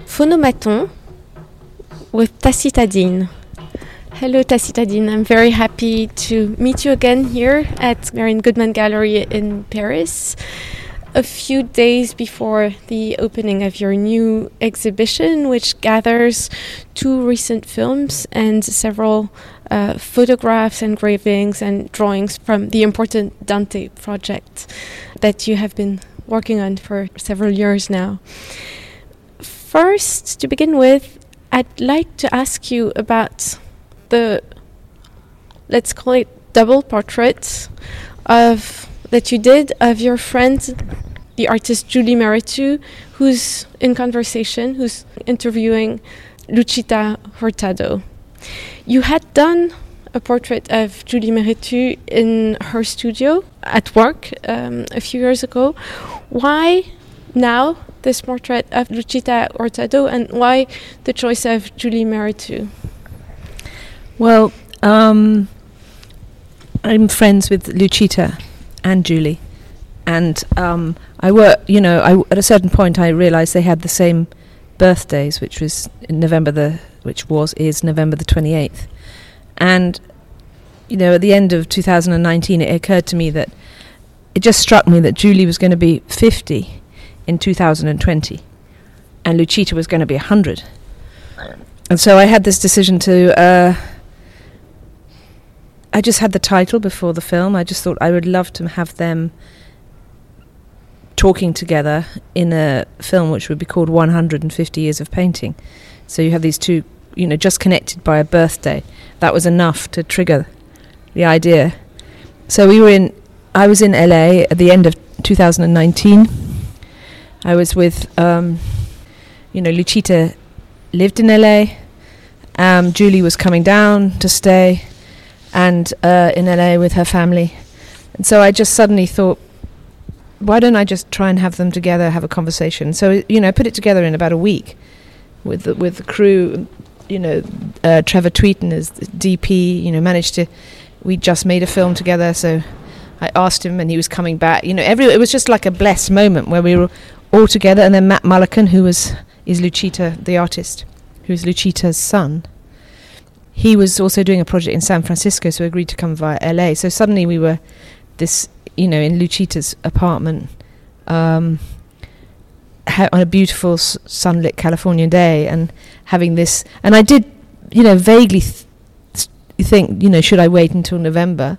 Phonomaton with Tacita Dean. Hello, Tacita Dean. I'm very happy to meet you again here at Marian Goodman Gallery in Paris. A few days before the opening of your new exhibition, which gathers two recent films and several uh, photographs, engravings, and drawings from the important Dante project that you have been working on for several years now. First, to begin with, I'd like to ask you about the, let's call it double portrait of that you did of your friend, the artist Julie Mehretu, who's in conversation, who's interviewing Luchita Hurtado. You had done a portrait of Julie Mehretu in her studio at work um, a few years ago. Why now this portrait of Luchita Hurtado and why the choice of Julie Mehretu? Well, um, I'm friends with Luchita and Julie, and um, I work. You know, I, at a certain point, I realised they had the same birthdays, which was in November the, which was is November the 28th, and you know, at the end of 2019, it occurred to me that it just struck me that Julie was going to be 50 in 2020, and Luchita was going to be 100. And so I had this decision to. Uh, I just had the title before the film. I just thought I would love to have them talking together in a film which would be called 150 Years of Painting. So you have these two, you know, just connected by a birthday. That was enough to trigger the idea. So we were in, I was in LA at the end of 2019. I was with, um, you know, Luchita lived in LA. Um, Julie was coming down to stay and uh, in LA with her family. And so I just suddenly thought, why don't I just try and have them together, have a conversation? So you know, I put it together in about a week with the, with the crew. You know, uh, Trevor Tweeten is DP. You know, managed to. We just made a film together, so I asked him, and he was coming back. You know, every it was just like a blessed moment where we were all together. And then Matt Mullican, who was is Luchita, the artist, who's Luchita's son he was also doing a project in San Francisco, so agreed to come via LA. So suddenly we were this, you know, in Luchita's apartment um, ha- on a beautiful s- sunlit Californian day, and having this. And I did, you know, vaguely th- think, you know, should I wait until November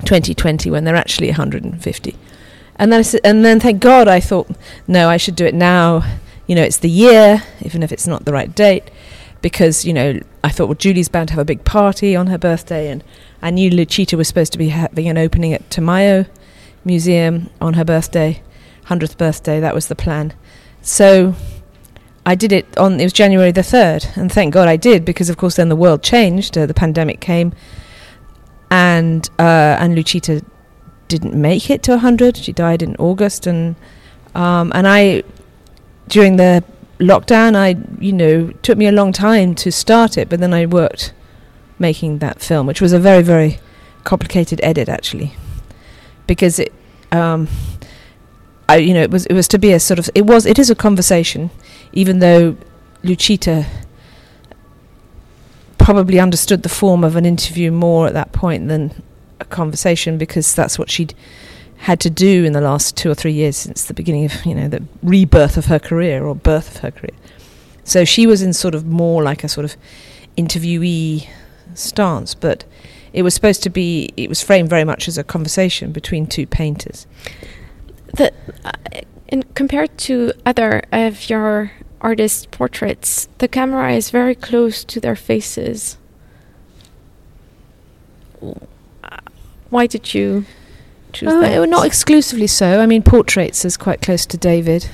2020 when they're actually 150? And then, I s- and then, thank God, I thought, no, I should do it now. You know, it's the year, even if it's not the right date because you know I thought well Julie's bound to have a big party on her birthday and I knew Luchita was supposed to be having an opening at Tamayo Museum on her birthday 100th birthday that was the plan so I did it on it was January the 3rd and thank God I did because of course then the world changed uh, the pandemic came and uh, and Luchita didn't make it to 100 she died in August and um, and I during the lockdown, I you know took me a long time to start it, but then I worked making that film, which was a very very complicated edit actually, because it. Um, I, you know, it was it was to be a sort of it was it is a conversation, even though Luchita probably understood the form of an interview more at that point than a conversation because that's what she'd had to do in the last two or three years since the beginning of you know the rebirth of her career or birth of her career. So she was in sort of more like a sort of interviewee stance, but it was supposed to be. It was framed very much as a conversation between two painters. The, uh, in, compared to other of your artist portraits, the camera is very close to their faces. Why did you choose Oh, that? uh, not exclusively so. I mean, portraits is quite close to David.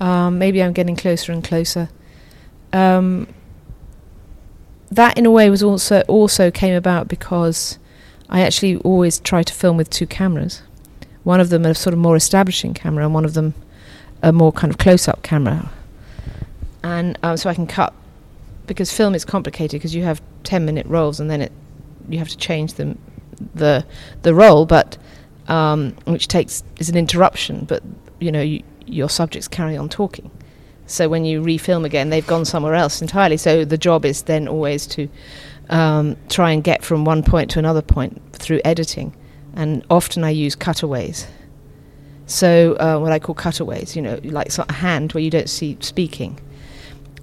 Um, maybe I'm getting closer and closer. Um, that, in a way, was also also came about because I actually always try to film with two cameras. One of them a sort of more establishing camera, and one of them a more kind of close-up camera. And um, so I can cut because film is complicated because you have ten-minute rolls, and then it you have to change them the the roll, but um, which takes is an interruption, but you know you, your subjects carry on talking. So when you refilm again, they've gone somewhere else entirely. So the job is then always to um, try and get from one point to another point through editing. And often I use cutaways. So uh, what I call cutaways, you know, like sort of a hand where you don't see speaking.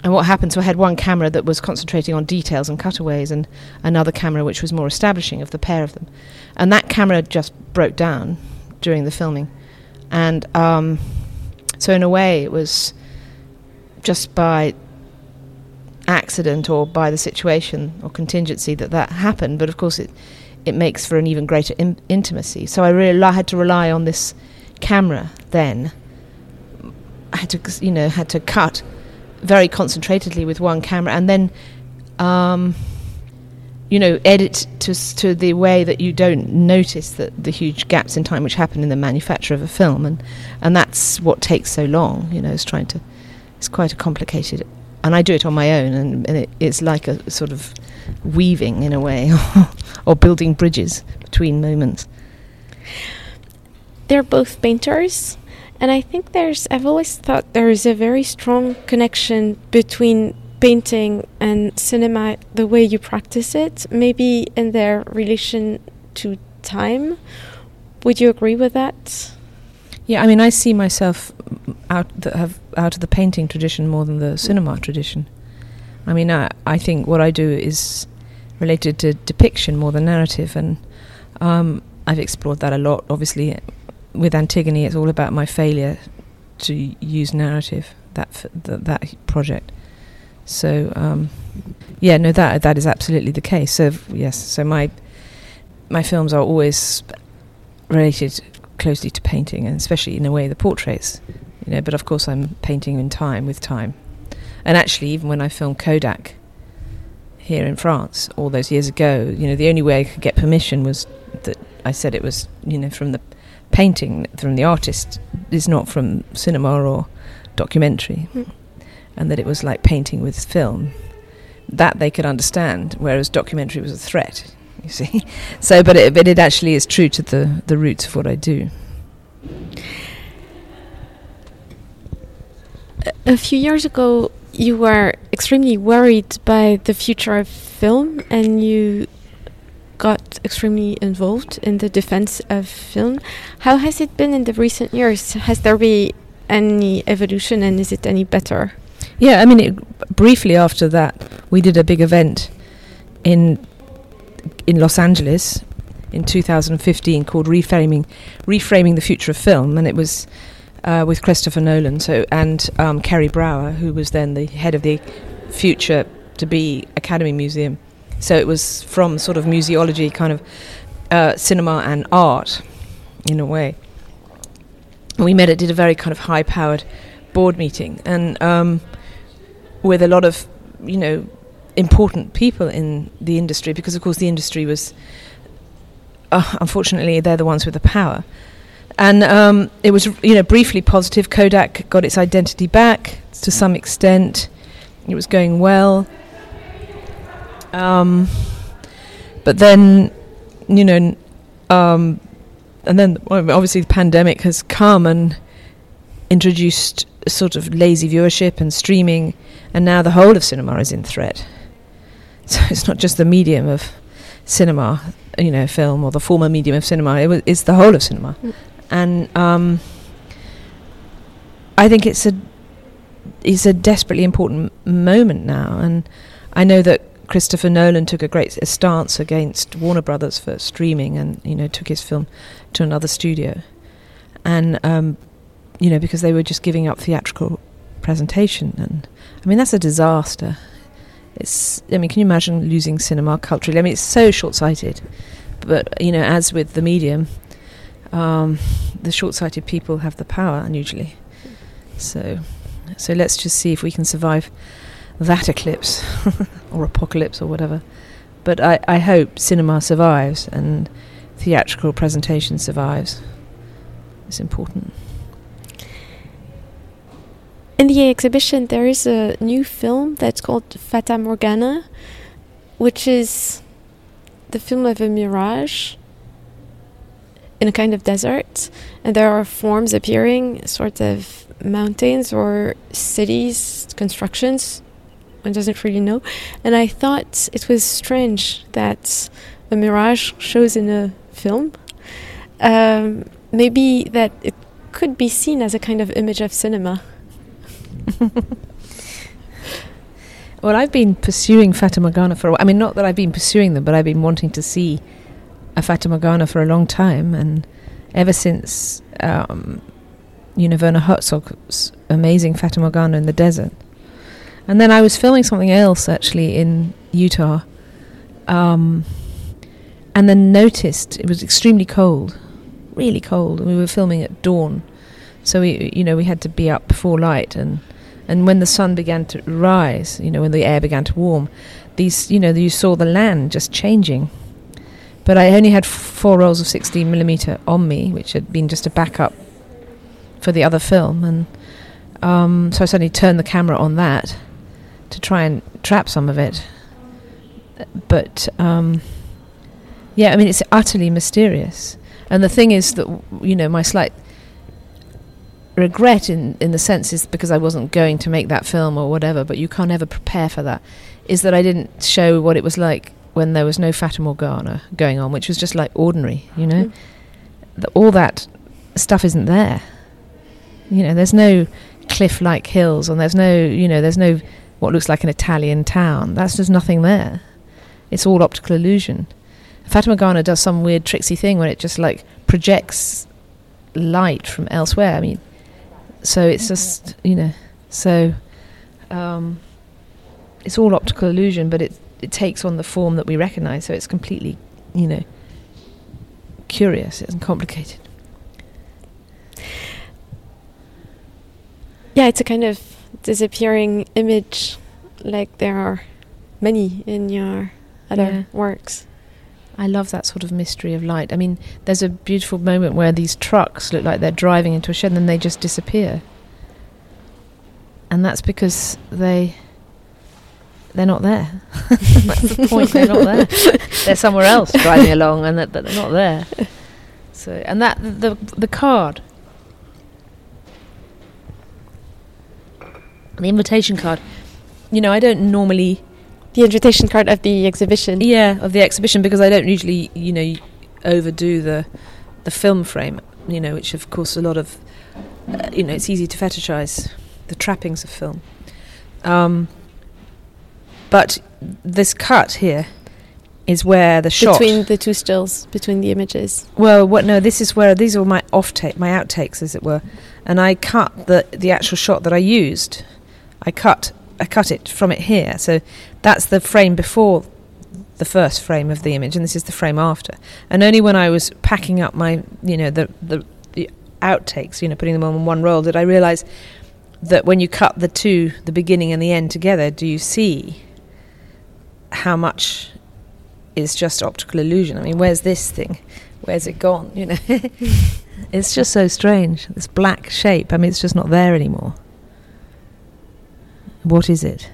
And what happened? So I had one camera that was concentrating on details and cutaways, and another camera which was more establishing of the pair of them. And that camera just broke down during the filming, and um, so in a way it was just by accident or by the situation or contingency that that happened. But of course, it it makes for an even greater in- intimacy. So I really had to rely on this camera then. I had to, you know, had to cut very concentratedly with one camera, and then, um, you know, edit to to the way that you don't notice that the huge gaps in time which happen in the manufacture of a film, and and that's what takes so long. You know, is trying to. It's quite a complicated, and I do it on my own, and, and it, it's like a sort of weaving in a way, or building bridges between moments. They're both painters, and I think there's, I've always thought there is a very strong connection between painting and cinema, the way you practice it, maybe in their relation to time. Would you agree with that? Yeah, I mean, I see myself out that have out of the painting tradition more than the cinema tradition. I mean, I, I think what I do is related to depiction more than narrative, and um, I've explored that a lot. Obviously, with Antigone, it's all about my failure to use narrative. That f- th- that project. So um, yeah, no, that that is absolutely the case. So yes, so my my films are always related closely to painting, and especially in a way the portraits. You know, but of course I'm painting in time with time. And actually, even when I filmed Kodak here in France all those years ago, you know, the only way I could get permission was that I said it was, you know, from the painting, from the artist, is not from cinema or documentary, Mm. and that it was like painting with film. That they could understand, whereas documentary was a threat. You see, so but it, but it actually is true to the the roots of what I do. A few years ago, you were extremely worried by the future of film, and you got extremely involved in the defense of film. How has it been in the recent years? Has there been any evolution, and is it any better? Yeah, I mean, it, briefly after that, we did a big event in in Los Angeles in 2015 called "Reframing Reframing the Future of Film," and it was uh, with Christopher Nolan, so and um, Kerry Brougher, who was then the head of the Future to Be Academy Museum. So it was from sort of museology, kind of uh, cinema and art, in a way. We met it, did a very kind of high-powered board meeting, and um, with a lot of, you know, important people in the industry, because of course the industry was, uh, unfortunately, they're the ones with the power. And um, it was, you know, briefly positive. Kodak got its identity back to some extent. It was going well. Um, but then, you know, um, and then obviously the pandemic has come and introduced a sort of lazy viewership and streaming, and now the whole of cinema is in threat. So it's not just the medium of cinema, you know, film or the former medium of cinema. It was, it's the whole of cinema, Mm. and um, I think it's a it's a desperately important moment now, and I know that Christopher Nolan took a great stance against Warner Brothers for streaming, and you know took his film to another studio, and um, you know because they were just giving up theatrical presentation, and I mean that's a disaster. It's I mean can you imagine losing cinema culturally? I mean it's so short-sighted, but you know as with the medium, um, the short-sighted people have the power unusually. So, so let's just see if we can survive that eclipse or apocalypse or whatever. But I, I hope cinema survives and theatrical presentation survives. It's important. In the exhibition, there is a new film that's called Fata Morgana, which is the film of a mirage. in a kind of desert, and there are forms appearing, sort of mountains or cities, constructions. Doesn't really know. And I thought it was strange that a mirage shows in a film. Um, maybe that it could be seen as a kind of image of cinema. well, I've been pursuing Fata Morgana for a while. I mean, not that I've been pursuing them, but I've been wanting to see a Fata Morgana for a long time. And ever since, um, you know, Werner Herzog's amazing Fata Morgana in the desert. And then I was filming something else actually in Utah. Um, and then noticed it was extremely cold, really cold. We were filming at dawn. So we, you know, we had to be up before light and and when the sun began to rise, you know, when the air began to warm, these, you know, you saw the land just changing. But I only had f- four rolls of 16 millimeter on me, which had been just a backup for the other film, and um, so I suddenly turned the camera on that to try and trap some of it. But um, yeah, I mean, it's utterly mysterious. And the thing is that you know my slight regret in in the sense is because I wasn't going to make that film or whatever, but you can't ever prepare for that. Is that I didn't show what it was like when there was no Fata Morgana going on, which was just like ordinary, you know. Mm. The, all that stuff isn't there. You know, there's no cliff-like hills, and there's no, you know, there's no what looks like an Italian town. That's just nothing there. It's all optical illusion. Fata Morgana does some weird tricksy thing where it just like projects light from elsewhere. I mean, so it's just you know so um, it's all optical illusion but it it takes on the form that we recognize so it's completely you know curious and complicated yeah it's a kind of disappearing image like there are many in your other yeah. works I love that sort of mystery of light. I mean, there's a beautiful moment where these trucks look like they're driving into a shed and then they just disappear. And that's because they they're not there. that's the point. They're not there. they're somewhere else driving along, and that, they're not there. So, and that the the card, the invitation card. You know, I don't normally the invitation card of the exhibition. Yeah, of the exhibition because I don't usually, you know, overdo the the film frame. You know, which of course a lot of, uh, you know, it's easy to fetishize the trappings of film. Um, but this cut here is where the shot between the two stills, between the images. Well, what? No, this is where these are my off take, my outtakes, as it were, and I cut the the actual shot that I used. I cut I cut it from it here. So that's the frame before the first frame of the image, and this is the frame after. And only when I was packing up my, you know, the the, the outtakes, you know, putting them on one roll, did I realise that when you cut the two, the beginning and the end together, do you see how much is just optical illusion? I mean, where's this thing? Where's it gone? You know, it's just so strange. This black shape. I mean, it's just not there anymore. What is it?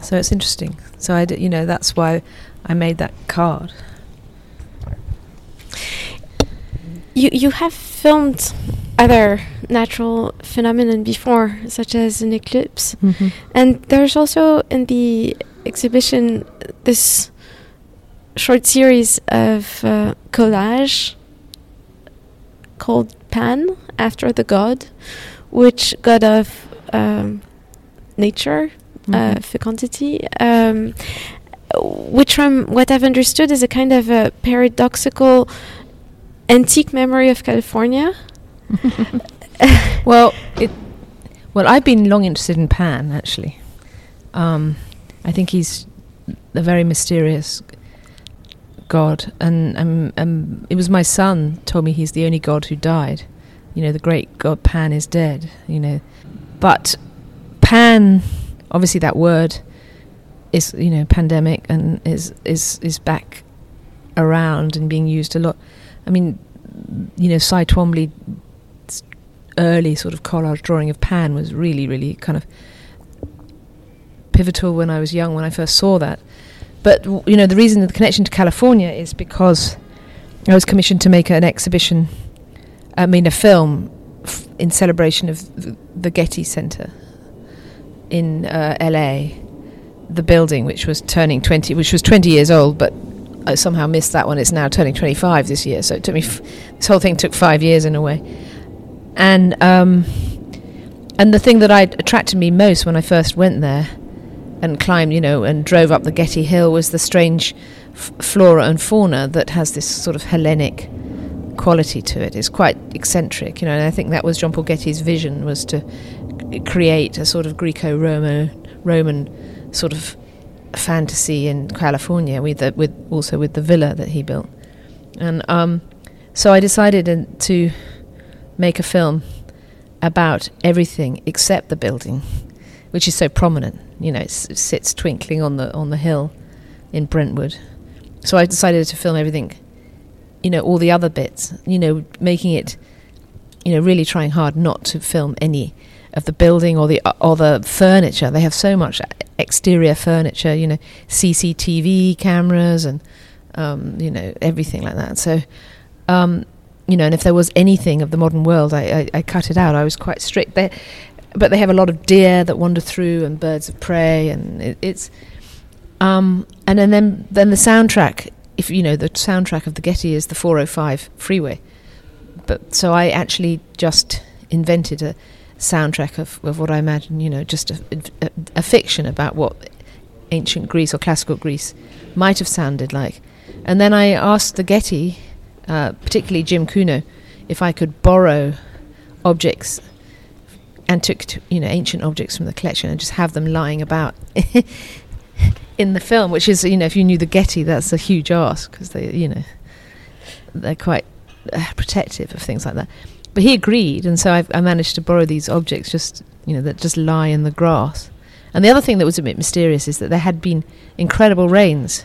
So it's interesting. So I, d- you know, that's why I made that card. You you have filmed other natural phenomenon before, such as an eclipse, mm-hmm. and there's also in the exhibition this short series of uh, collage called Pan after the god, which god of um, nature mm-hmm. uh, fecundity, um, which, from what I've understood, is a kind of a paradoxical antique memory of California. well, it. Well, I've been long interested in Pan actually. Um, I think he's a very mysterious god, and um, um, it was my son told me he's the only god who died. You know, the great god Pan is dead. You know, but Pan obviously that word is you know pandemic and is is is back around and being used a lot. I mean, you know, Cy Twombly's early sort of collage drawing of Pan was really really kind of pivotal when I was young when I first saw that. But you know, the reason the connection to California is because I was commissioned to make an exhibition, I mean, a film f- in celebration of the Getty Center in uh, LA, the building which was turning 20, which was 20 years old, but I somehow missed that one. It's now turning 25 this year, so it took me, f- this whole thing took five years in a way. And, um, and the thing that I attracted me most when I first went there and climbed, you know, and drove up the Getty Hill was the strange f- flora and fauna that has this sort of Hellenic quality to it. It's quite eccentric, you know. And I think that was John Paul Getty's vision was to create a sort of Greco-Roman Roman sort of fantasy in California with the, with also with the villa that he built. And um, so I decided to make a film about everything except the building, which is so prominent. You know, it sits twinkling on the on the hill in Brentwood. So I decided to film everything, you know, all the other bits. You know, making it, you know, really trying hard not to film any of the building or the or the furniture. They have so much exterior furniture. You know, CCTV cameras and um, you know everything like that. So. Um, you know, and if there was anything of the modern world, I, I, I cut it out. I was quite strict. They, but they have a lot of deer that wander through and birds of prey, and it, it's um, and then, then then the soundtrack. If you know the soundtrack of the Getty is the 405 freeway, but so I actually just invented a soundtrack of, of what I imagine, you know, just a, a, a fiction about what ancient Greece or classical Greece might have sounded like. And then I asked the Getty uh, particularly Jim Cuno, if I could borrow objects, antique, you know, ancient objects from the collection and just have them lying about in the film, which is, you know, if you knew the Getty, that's a huge ask because they, you know, they're quite uh, protective of things like that. But he agreed, and so I've, I managed to borrow these objects, just you know, that just lie in the grass. And the other thing that was a bit mysterious is that there had been incredible rains,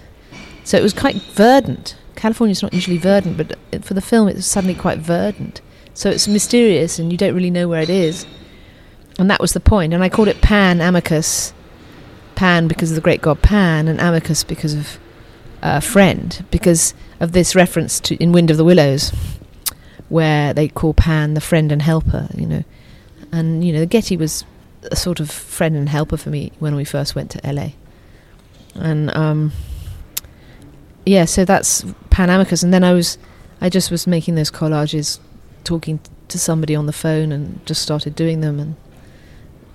so it was quite verdant. California's not usually verdant, but for the film, it's suddenly quite verdant. So it's mysterious, and you don't really know where it is. And that was the point. And I called it Pan Amicus. Pan because of the great god Pan, and Amicus because of uh, friend, because of this reference to in Wind of the Willows, where they call Pan the friend and helper. You know, and you know, Getty was a sort of friend and helper for me when we first went to LA. And um, yeah, so that's Pan Amicus, and then I was, I just was making those collages, talking to somebody on the phone, and just started doing them, and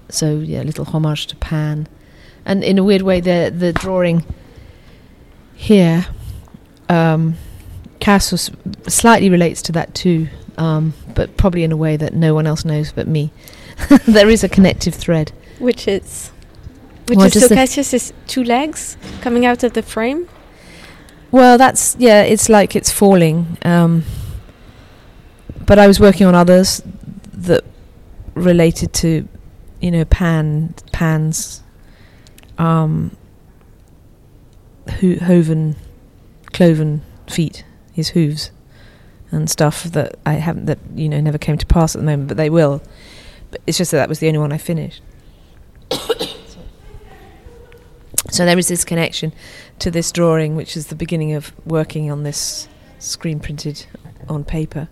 so yeah, a little homage to Pan, and in a weird way, the the drawing here, um, Casus slightly relates to that too, um, but probably in a way that no one else knows but me. there is a connective thread, which is. Which Well, is so Cassius is two legs coming out of the frame. Well, that's yeah. It's like it's falling. Um, but I was working on others that related to, you know, Pan, Pan's, um, ho- hoven, cloven feet, his hooves, and stuff that I haven't that you know never came to pass at the moment, but they will. But it's just that that was the only one I finished. so there is this connection to this drawing, which is the beginning of working on this screen printed on paper.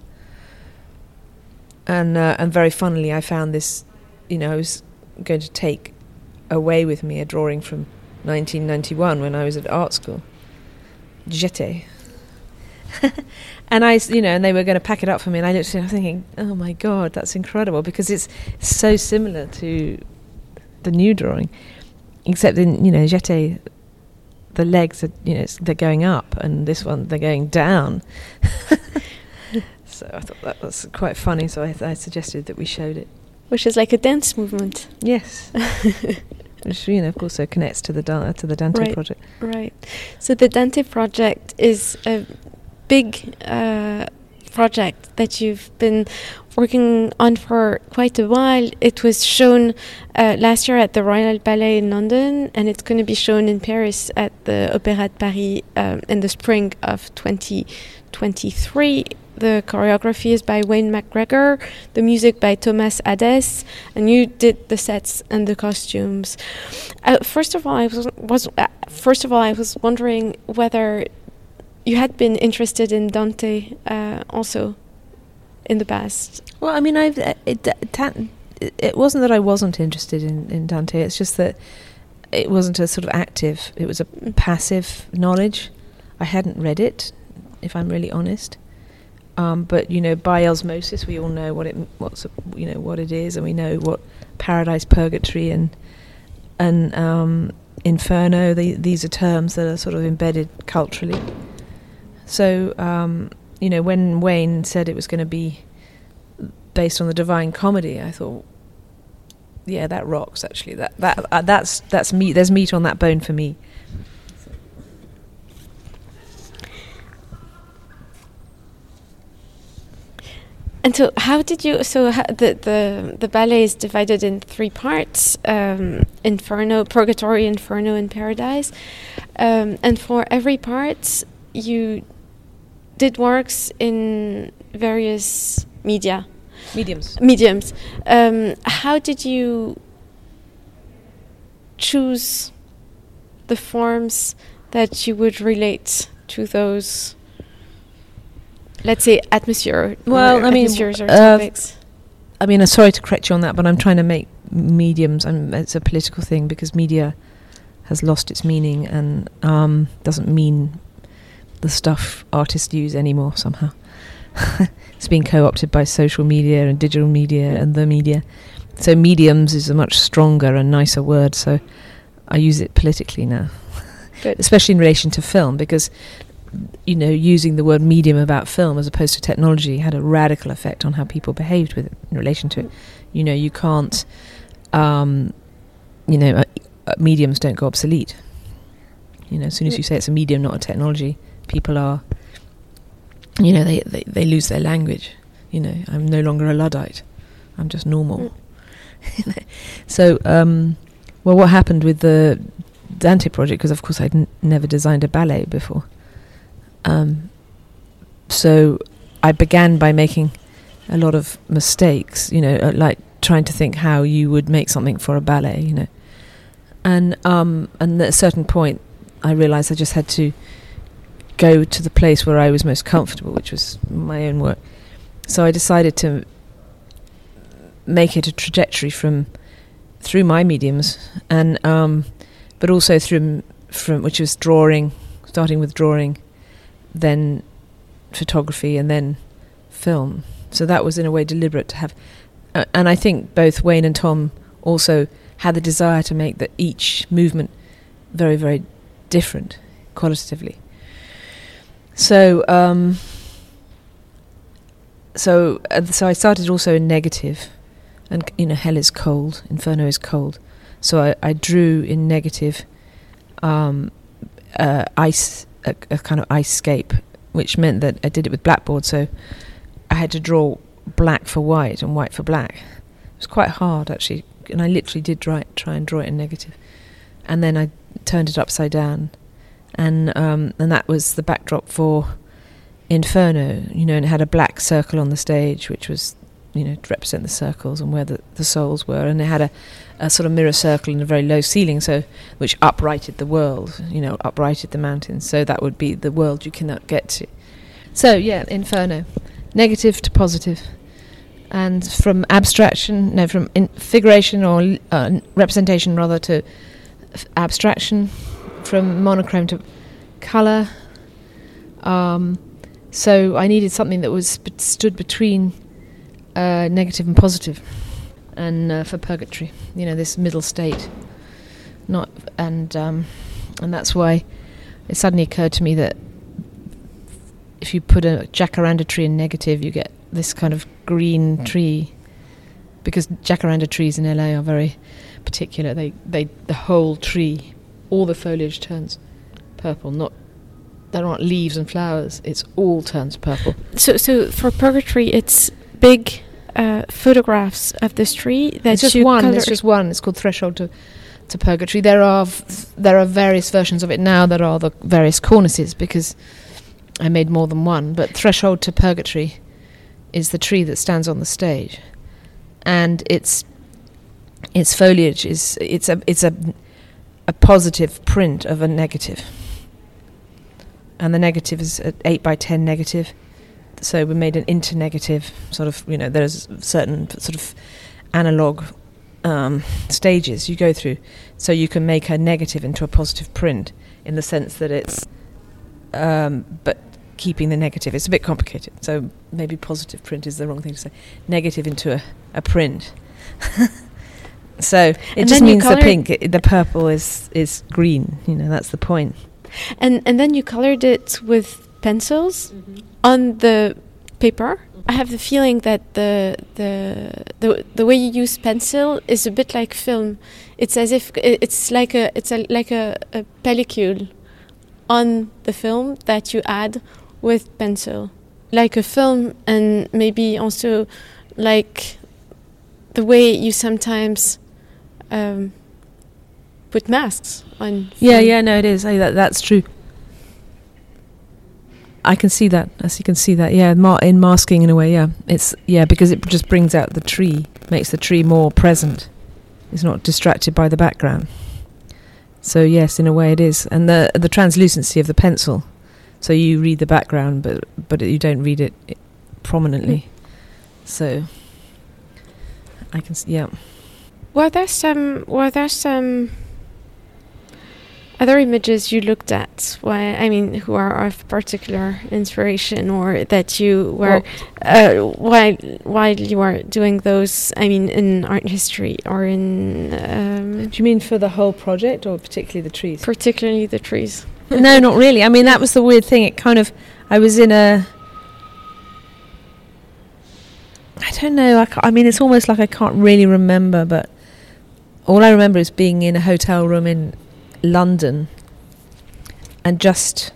And uh, and very funnily, I found this. You know, I was going to take away with me a drawing from 1991 when I was at art school. Jeté. and I, s- you know, and they were going to pack it up for me, and I looked at it, I was thinking, oh my god, that's incredible because it's so similar to the new drawing, except in you know Jeté, the legs are you know it's, they're going up, and this one they're going down. so I thought that was quite funny. So I, I suggested that we showed it. Which is like a dance movement. Yes, which you know of course connects to the Da- to the Dante Right. project. Right. So the Dante project is a big uh, project that you've been working on for quite a while. It was shown uh, last year at the Royal Ballet in London, and it's going to be shown in Paris at the Opéra de Paris um, in the spring of 2023. The choreography is by Wayne McGregor, the music by Thomas Adès, and you did the sets and the costumes. Uh, first of all, I was, was uh, first of all I was wondering whether you had been interested in Dante uh, also in the past. Well, I mean, I've uh, it, it, it wasn't that I wasn't interested in, in Dante. It's just that it wasn't a sort of active. It was a Mm. passive knowledge. I hadn't read it, if I'm really honest. Um, but you know, by osmosis, we all know what it what's you know what it is, and we know what paradise, purgatory, and and um, inferno. The, these are terms that are sort of embedded culturally. So um, you know, when Wayne said it was going to be based on the Divine Comedy, I thought, yeah, that rocks. Actually, that that uh, that's that's meat. There's meat on that bone for me. And so, how did you? So, the the the ballet is divided in three parts: um, Inferno, Purgatory, Inferno, and Paradise. Um, and for every part, you did works in various media Mediums. mediums. Um, how did you choose the forms that you would relate to those? Let's say atmosphere. Well, or I mean, uh, topics. I mean, I'm sorry to correct you on that, but I'm trying to make mediums. I'm, it's a political thing because media has lost its meaning and um, doesn't mean the stuff artists use anymore somehow. it's been co-opted by social media and digital media and the media. So mediums is a much stronger and nicer word. So I use it politically now, Good. especially in relation to film because you know using the word medium about film as opposed to technology had a radical effect on how people behaved with it in relation to it. You know, you can't, um, you know, uh, uh, mediums don't go obsolete. You know, as soon as you say it's a medium, not a technology, people are, you know, they, they, they lose their language. You know, I'm no longer a Luddite. I'm just normal. so, um, well, what happened with the Dante project? Because, of course, I'd n- never designed a ballet before. Um, so I began by making a lot of mistakes, you know, uh, like trying to think how you would make something for a ballet, you know. And um, and at a certain point, I realised I just had to go to the place where I was most comfortable, which was my own work. So I decided to make it a trajectory from through my mediums, and um, but also through from which was drawing, starting with drawing, then photography, and then film. So that was in a way deliberate to have, uh, and I think both Wayne and Tom also had the desire to make that each movement very very different qualitatively. So um, so uh, so I started also in negative, and you know hell is cold, inferno is cold. So I, I drew in negative, um, uh, ice a, a kind of ice scape, which meant that I did it with blackboard. So I had to draw black for white and white for black. It was quite hard actually, and I literally did try, try and draw it in negative, and then I turned it upside down, and um, and that was the backdrop for Inferno. You know, and it had a black circle on the stage, which was you know to represent the circles and where the, the souls were, and it had a, a sort of mirror circle and a very low ceiling, so which uprighted the world. You know, uprighted the mountains. So that would be the world you cannot get to. So yeah, Inferno, negative to positive, and from abstraction, no, from in figuration or uh, representation rather to f- abstraction, from monochrome to color. Um, so I needed something that was b- stood between uh, negative and positive, and uh, for purgatory, you know, this middle state. Not and um, and that's why it suddenly occurred to me that if you put a jacaranda tree in negative, you get this kind of green tree, because jacaranda trees in LA are very particular. They they the whole tree, all the foliage turns purple. Not there aren't leaves and flowers. It's all turns purple. So, so for Purgatory, it's big uh, photographs of this tree that it's just you one. It's just one. It's called Threshold to to Purgatory. There are there are various versions of it now. There are the various cornices because I made more than one. But Threshold to Purgatory is the tree that stands on the stage, and its its foliage is it's a it's a a positive print of a negative. and the negative is an eight by ten negative. So we made an internegative sort of. You know, there's certain sort of analog um, stages you go through, so you can make a negative into a positive print in the sense that it's, um, but keeping the negative. It's a bit complicated, so maybe positive print is the wrong thing to say. Negative into a, a print. so it And just means the pink, the purple is is green. You know, that's the point. And and then you colored it with pencils mm-hmm. on the paper. Mm-hmm. I have the feeling that the the the the way you use pencil is a bit like film. It's as if it's like a it's a like a, a pellicule on the film that you add with pencil, like a film, and maybe also like the way you sometimes um, put masks on. Yeah, yeah, no, it is. Hey, that that's true. I can see that. As you can see that, yeah, ma- in masking in a way, yeah, it's yeah because it just brings out the tree, makes the tree more present. It's not distracted by the background. So yes, in a way it is, and the the translucency of the pencil, so you read the background, but but you don't read it i- prominently. So I can, see, yeah. Were there some? Were there some other images you looked at? Why? I mean, who are of particular inspiration, or that you were uh, while while you were doing those? I mean, in art history or in um, Do you mean for the whole project, or particularly the trees? particularly the trees. no, not really. I mean, that was the weird thing. It kind of, I was in a. I don't know. I, I mean, it's almost like I can't really remember, but all I remember is being in a hotel room in London and just.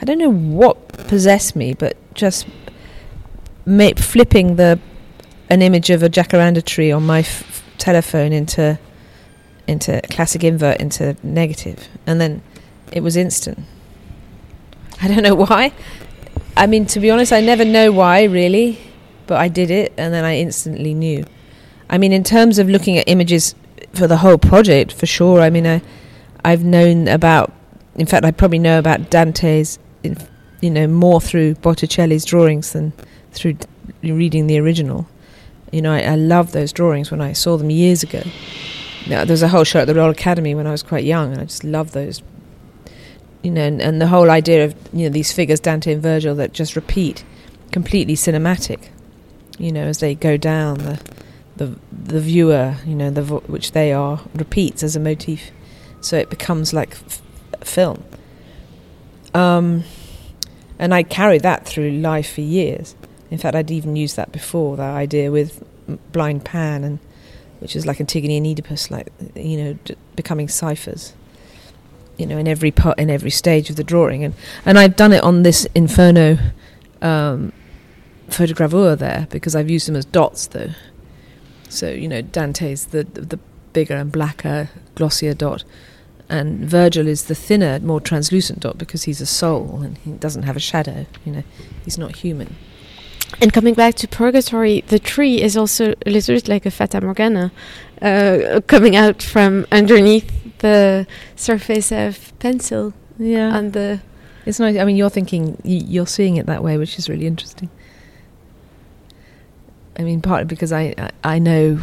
I don't know what possessed me, but just ma- flipping the an image of a jacaranda tree on my f- telephone into into classic invert into negative, and then it was instant. I don't know why. I mean, to be honest, I never know why really, but I did it and then I instantly knew. I mean, in terms of looking at images for the whole project, for sure. I mean, I, I've known about. In fact, I probably know about Dante's, you know, more through Botticelli's drawings than through reading the original. You know, I, I love those drawings when I saw them years ago. Yeah, there was a whole show at the Royal Academy when I was quite young, and I just loved those. You know, and, and the whole idea of you know these figures, Dante and Virgil, that just repeat, completely cinematic. You know, as they go down, the the the viewer, you know, the vo- which they are, repeats as a motif, so it becomes like f- film. Um, and I carried that through life for years. In fact, I'd even used that before that idea with Blind Pan and which is like Antigone and Oedipus, like you know, d- becoming ciphers. You know, in every part, in every stage of the drawing, and and I've done it on this Inferno um, photogravure there because I've used them as dots though. So you know, Dante's the the bigger and blacker, glossier dot, and Virgil is the thinner, more translucent dot because he's a soul and he doesn't have a shadow. You know, he's not human. And coming back to Purgatory, the tree is also a little bit like a Fata Morgana, uh, coming out from underneath the surface of pencil Yeah, on the. It's nice. I mean, you're thinking y- you're seeing it that way, which is really interesting. I mean, partly because I I, I know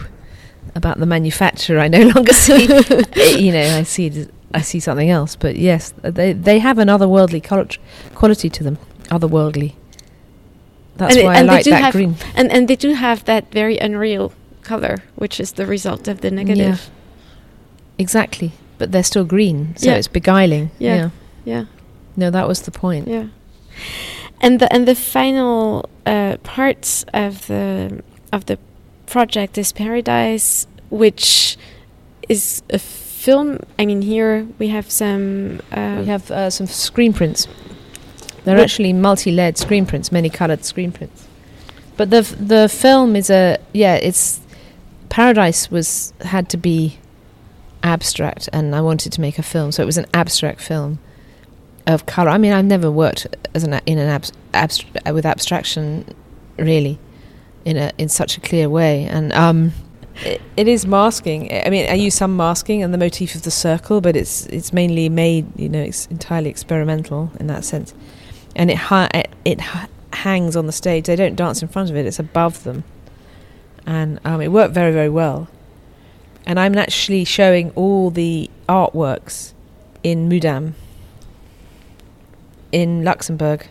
about the manufacturer. I no longer see. Eh, you know, I see I see something else. But yes, they they have an otherworldly quality to them. Otherworldly. That's And why and I like that have- green. And and they do have that very unreal color, which is the result of the negative. Exactly, but they're still green, so Yeah. it's beguiling. Yeah. yeah. Yeah, No, that was the point. yeah. And the and the final uh, parts of the of the project is Paradise, which is a film. I mean, here we have some. Uh, We have uh, some screen prints. They're actually multi-layered screen prints, many-colored screen prints. But the f- the film is a yeah, it's Paradise was had to be abstract, and I wanted to make a film, so it was an abstract film of color. I mean, I've never worked as an in an abs- abst- with abstraction really in a in such a clear way, and um, it, it is masking. I mean, I use some masking and the motif of the circle, but it's it's mainly made, you know, it's entirely experimental in that sense, and it it, it ha- hangs on the stage. They don't dance in front of it; it's above them, and um, it worked very very well. And I'm actually showing all the artworks in Mudam in Luxembourg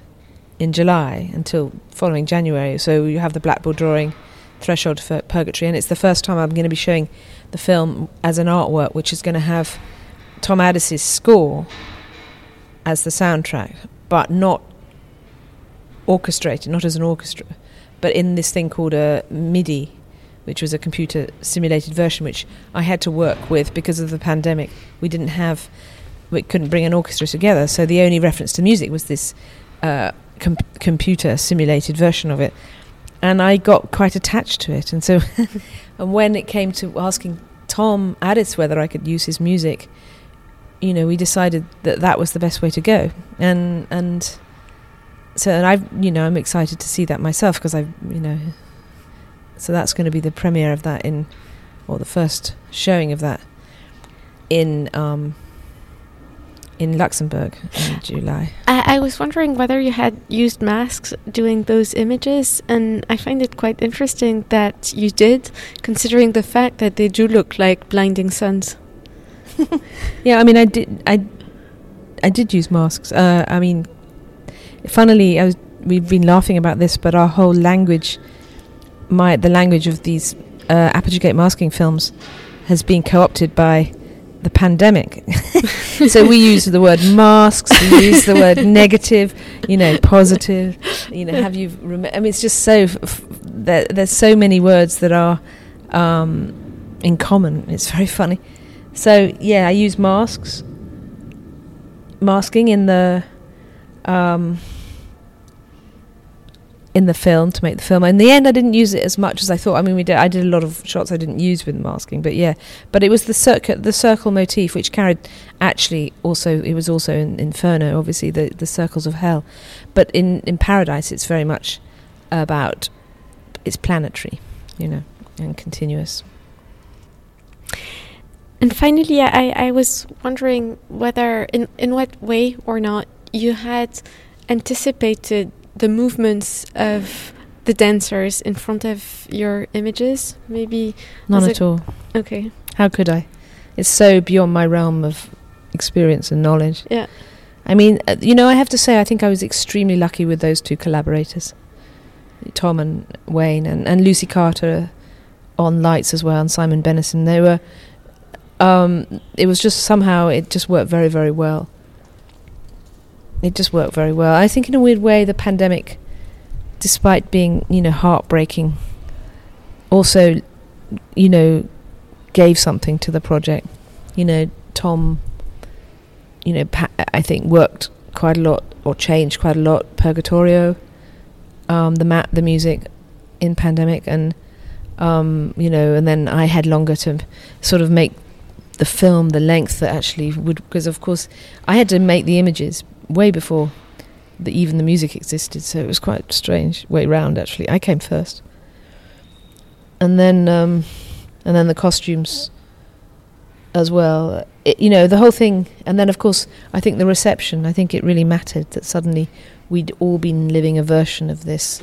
in July until following January. So you have the blackboard drawing Threshold for Purgatory, and it's the first time I'm going to be showing the film as an artwork, which is going to have Tom Adès's score as the soundtrack, but not orchestrated, not as an orchestra, but in this thing called a MIDI, which was a computer simulated version, which I had to work with because of the pandemic. We didn't have, we couldn't bring an orchestra together, so the only reference to music was this uh, com- computer simulated version of it and I got quite attached to it. And so, and when it came to asking Tom Adès whether I could use his music, you know, we decided that that was the best way to go. And and so, and I've, you know, I'm excited to see that myself because I, you know, so that's going to be the premiere of that in, or the first showing of that in. Um, in Luxembourg in July. I, I, was wondering whether you had used masks doing those images, and I find it quite interesting that you did, considering the fact that they do look like blinding suns. yeah, I mean, I did, I, I did use masks. Uh, I mean, funnily, I was, we've been laughing about this, but our whole language, my the language of these uh, Aperture Gate masking films, has been co-opted by the pandemic. so we use the word masks, we use the word negative, you know, positive. You know, have you? Rem- I mean, it's just so f- f- there, there's so many words that are um, in common. It's very funny. So yeah, I use masks, masking in the. Um, in the film to make the film. In the end, I didn't use it as much as I thought. I mean, we did. I did a lot of shots I didn't use with masking, but yeah. But it was the circle, the circle motif, which carried actually also. It was also in Inferno, obviously the the circles of hell, but in in Paradise, it's very much about it's planetary, you know, and continuous. And finally, I, I was wondering whether, in, in what way or not, you had anticipated the movements of the dancers in front of your images? Maybe not at all. Okay. How could I? It's so beyond my realm of experience and knowledge. Yeah. I mean, uh, you know, I have to say, I think I was extremely lucky with those two collaborators, Tom and Wayne, and, and Lucy Carter on lights as well, and Simon Benison. They were. Um, it was just somehow it just worked very very well it just worked very well. I think in a weird way, the pandemic, despite being you know heartbreaking, also you know gave something to the project. You know, Tom. You know, pa- I think worked quite a lot or changed quite a lot. Purgatorio, um, the map, the music, in pandemic, and um, you know, and then I had longer to sort of make the film the length that actually would because of course I had to make the images way before the, even the music existed, so it was quite strange way round. Actually, I came first, and then um, and then the costumes as well. It, you know, the whole thing, and then of course, I think the reception. I think it really mattered that suddenly we'd all been living a version of this.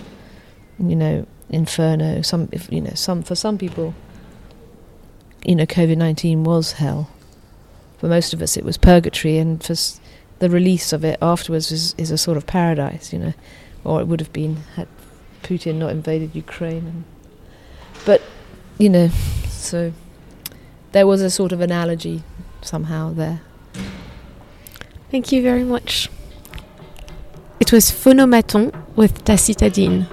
You know, inferno. Some, if, you know, some for some people, you know, COVID nineteen was hell. For most of us, it was purgatory, and for the release of it afterwards is, is a sort of paradise, you know, or it would have been had Putin not invaded Ukraine. And, but, you know, so there was a sort of analogy somehow there. Thank you very much. It was Phonomaton with Tacita Dean.